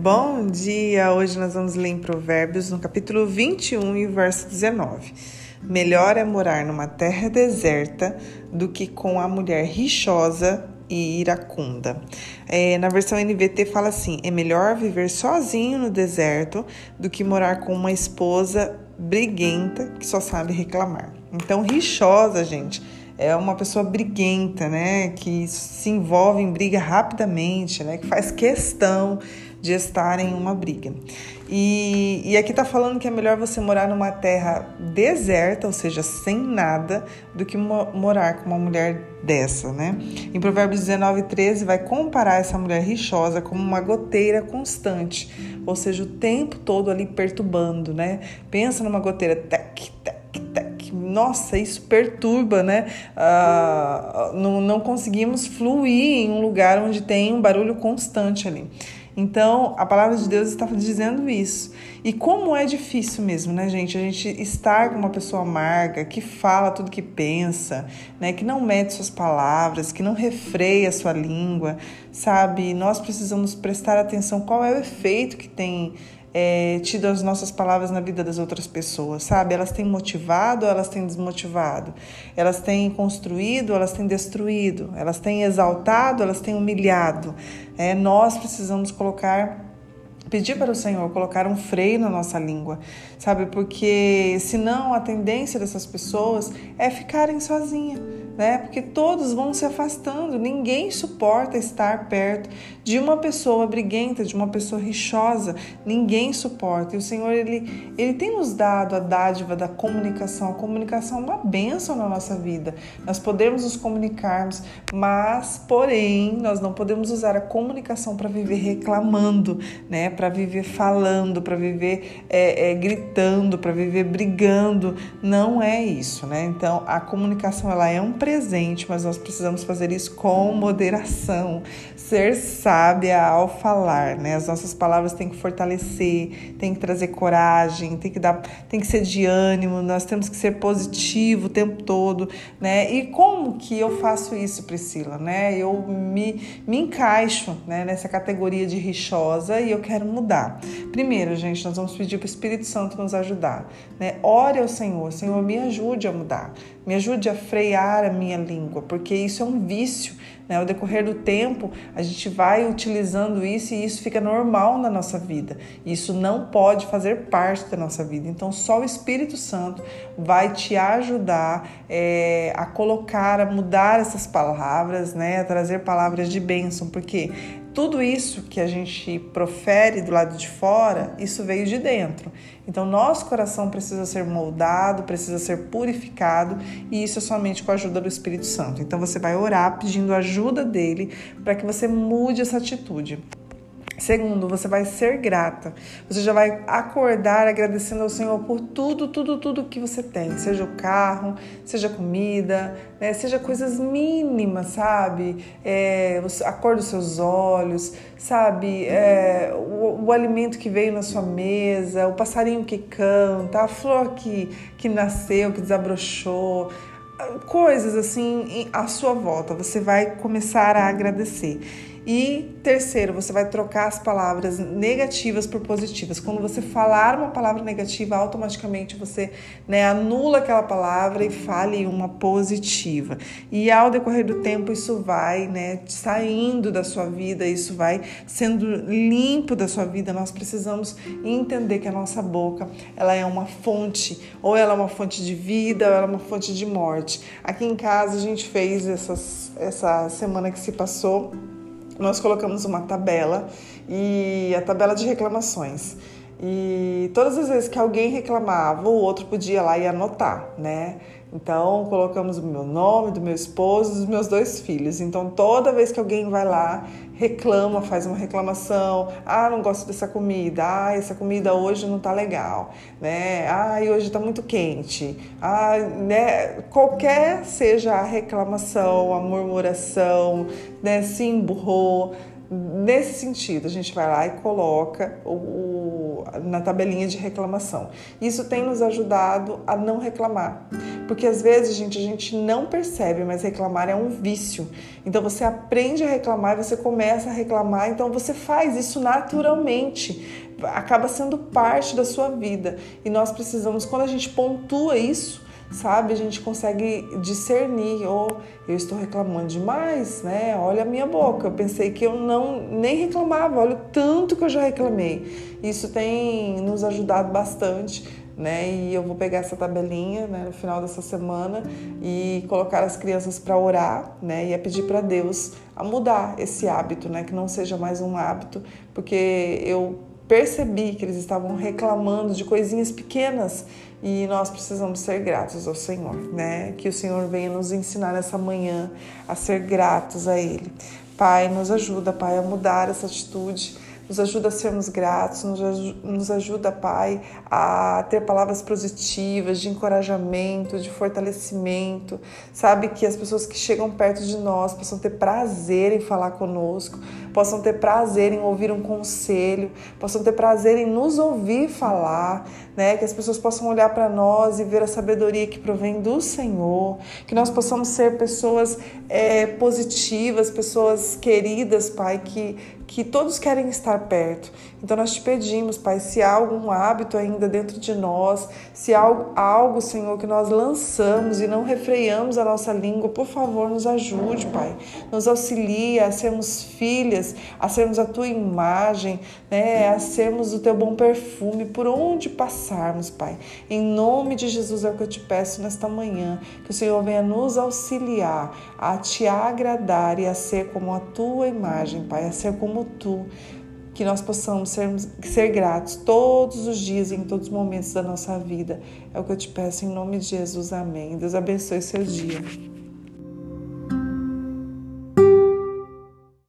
Bom dia! Hoje nós vamos ler em Provérbios no capítulo 21 e verso 19. Melhor é morar numa terra deserta do que com a mulher rixosa e iracunda. É, na versão NVT fala assim: é melhor viver sozinho no deserto do que morar com uma esposa briguenta que só sabe reclamar. Então, rixosa, gente é uma pessoa briguenta, né? Que se envolve em briga rapidamente, né? Que faz questão de estar em uma briga. E, e aqui tá falando que é melhor você morar numa terra deserta, ou seja, sem nada, do que mo morar com uma mulher dessa, né? Em Provérbios 19, 13, vai comparar essa mulher rixosa como uma goteira constante, ou seja, o tempo todo ali perturbando, né? Pensa numa goteira, tec, tec, tec nossa, isso perturba, né? Ah, não, não conseguimos fluir em um lugar onde tem um barulho constante ali. Então, a palavra de Deus está dizendo isso. E como é difícil mesmo, né, gente? A gente estar com uma pessoa amarga, que fala tudo que pensa, né, que não mede suas palavras, que não refreia a sua língua, sabe? Nós precisamos prestar atenção qual é o efeito que tem é, tido as nossas palavras na vida das outras pessoas, sabe? Elas têm motivado elas têm desmotivado? Elas têm construído elas têm destruído? Elas têm exaltado elas têm humilhado? É, nós precisamos colocar pedir para o Senhor colocar um freio na nossa língua, sabe? Porque senão a tendência dessas pessoas é ficarem sozinhas né? Porque todos vão se afastando, ninguém suporta estar perto de uma pessoa briguenta, de uma pessoa rixosa, ninguém suporta. E o Senhor ele ele tem nos dado a dádiva da comunicação. A comunicação é uma bênção na nossa vida. Nós podemos nos comunicarmos, mas porém nós não podemos usar a comunicação para viver reclamando, né? Para viver falando, para viver é, é, gritando, para viver brigando. Não é isso, né? Então a comunicação ela é um presente, mas nós precisamos fazer isso com moderação, ser sábia ao falar, né? As nossas palavras têm que fortalecer, têm que trazer coragem, tem que dar, tem que ser de ânimo, nós temos que ser positivo o tempo todo, né? E como que eu faço isso, Priscila, né? Eu me, me encaixo, né, nessa categoria de rixosa e eu quero mudar. Primeiro, gente, nós vamos pedir para o Espírito Santo nos ajudar, né? Ore ao Senhor, Senhor, me ajude a mudar, me ajude a frear a minha língua, porque isso é um vício. Né? Ao decorrer do tempo, a gente vai utilizando isso e isso fica normal na nossa vida. Isso não pode fazer parte da nossa vida. Então, só o Espírito Santo vai te ajudar é, a colocar, a mudar essas palavras, né? a trazer palavras de bênção, porque tudo isso que a gente profere do lado de fora, isso veio de dentro. Então, nosso coração precisa ser moldado, precisa ser purificado, e isso é somente com a ajuda do Espírito Santo. Então, você vai orar pedindo ajuda dele para que você mude essa atitude. Segundo, você vai ser grata. Você já vai acordar agradecendo ao Senhor por tudo, tudo, tudo que você tem. Seja o carro, seja comida, né? seja coisas mínimas, sabe? É, a cor dos seus olhos, sabe? É, o, o, alimento que veio na sua mesa, o passarinho que canta, a flor que, que nasceu, que desabrochou coisas assim à sua volta. Você vai começar a agradecer. E terceiro, você vai trocar as palavras negativas por positivas. Quando você falar uma palavra negativa, automaticamente você né, anula aquela palavra e fale uma positiva. E ao decorrer do tempo, isso vai né, saindo da sua vida, isso vai sendo limpo da sua vida. Nós precisamos entender que a nossa boca ela é uma fonte, ou ela é uma fonte de vida, ou ela é uma fonte de morte. Aqui em casa a gente fez essas, essa semana que se passou nós colocamos uma tabela e a tabela de reclamações. E todas as vezes que alguém reclamava, o outro podia lá e anotar, né? Então, colocamos o meu nome, do meu esposo, dos meus dois filhos. Então, toda vez que alguém vai lá, reclama, faz uma reclamação, ah, não gosto dessa comida, ah, essa comida hoje não tá legal, né? Ah, hoje tá muito quente. Ah, né, qualquer seja a reclamação, a murmuração, né, se emburrou, Nesse sentido, a gente vai lá e coloca o, o, na tabelinha de reclamação. Isso tem nos ajudado a não reclamar, Porque às vezes, gente, a gente não percebe, mas reclamar é um vício. Então você aprende a reclamar você começa a reclamar, então você faz isso naturalmente. Acaba sendo parte da sua vida. E nós precisamos, quando a gente pontua isso, sabe? A gente consegue discernir, ou eu estou reclamando demais, né? Olha a minha boca, eu pensei que eu não nem reclamava, olha o tanto que eu já reclamei. Isso tem nos ajudado bastante. Né? E eu vou pegar essa tabelinha né, no final dessa semana e colocar as crianças para orar, né? E a pedir para Deus a mudar esse hábito, né? Que não seja mais um hábito, porque eu percebi que eles estavam reclamando de coisinhas pequenas e nós precisamos ser gratos ao Senhor, né? Que o Senhor venha nos ensinar nessa manhã a ser gratos a Ele. Pai, nos ajuda, Pai, a mudar essa atitude nos ajuda a sermos gratos, nos ajuda, Pai, a ter palavras positivas, de encorajamento, de fortalecimento. Sabe que as pessoas que chegam perto de nós possam ter prazer em falar conosco, possam ter prazer em ouvir um conselho, possam ter prazer em nos ouvir falar, né? Que as pessoas possam olhar para nós e ver a sabedoria que provém do Senhor, que nós possamos ser pessoas é, positivas, pessoas queridas, Pai, que que todos querem estar perto. Então nós te pedimos, Pai, se há algum hábito ainda dentro de nós, se há algo, Senhor, que nós lançamos e não refreamos a nossa língua, por favor, nos ajude, Pai. Nos auxilia a sermos filhas, a sermos a tua imagem, né, a sermos o teu bom perfume por onde passarmos, Pai. Em nome de Jesus é o que eu te peço nesta manhã, que o Senhor venha nos auxiliar a te agradar e a ser como a tua imagem, Pai, a ser como tu que nós possamos ser, ser gratos todos os dias em todos os momentos da nossa vida. É o que eu te peço em nome de Jesus. Amém. Deus abençoe seu dia.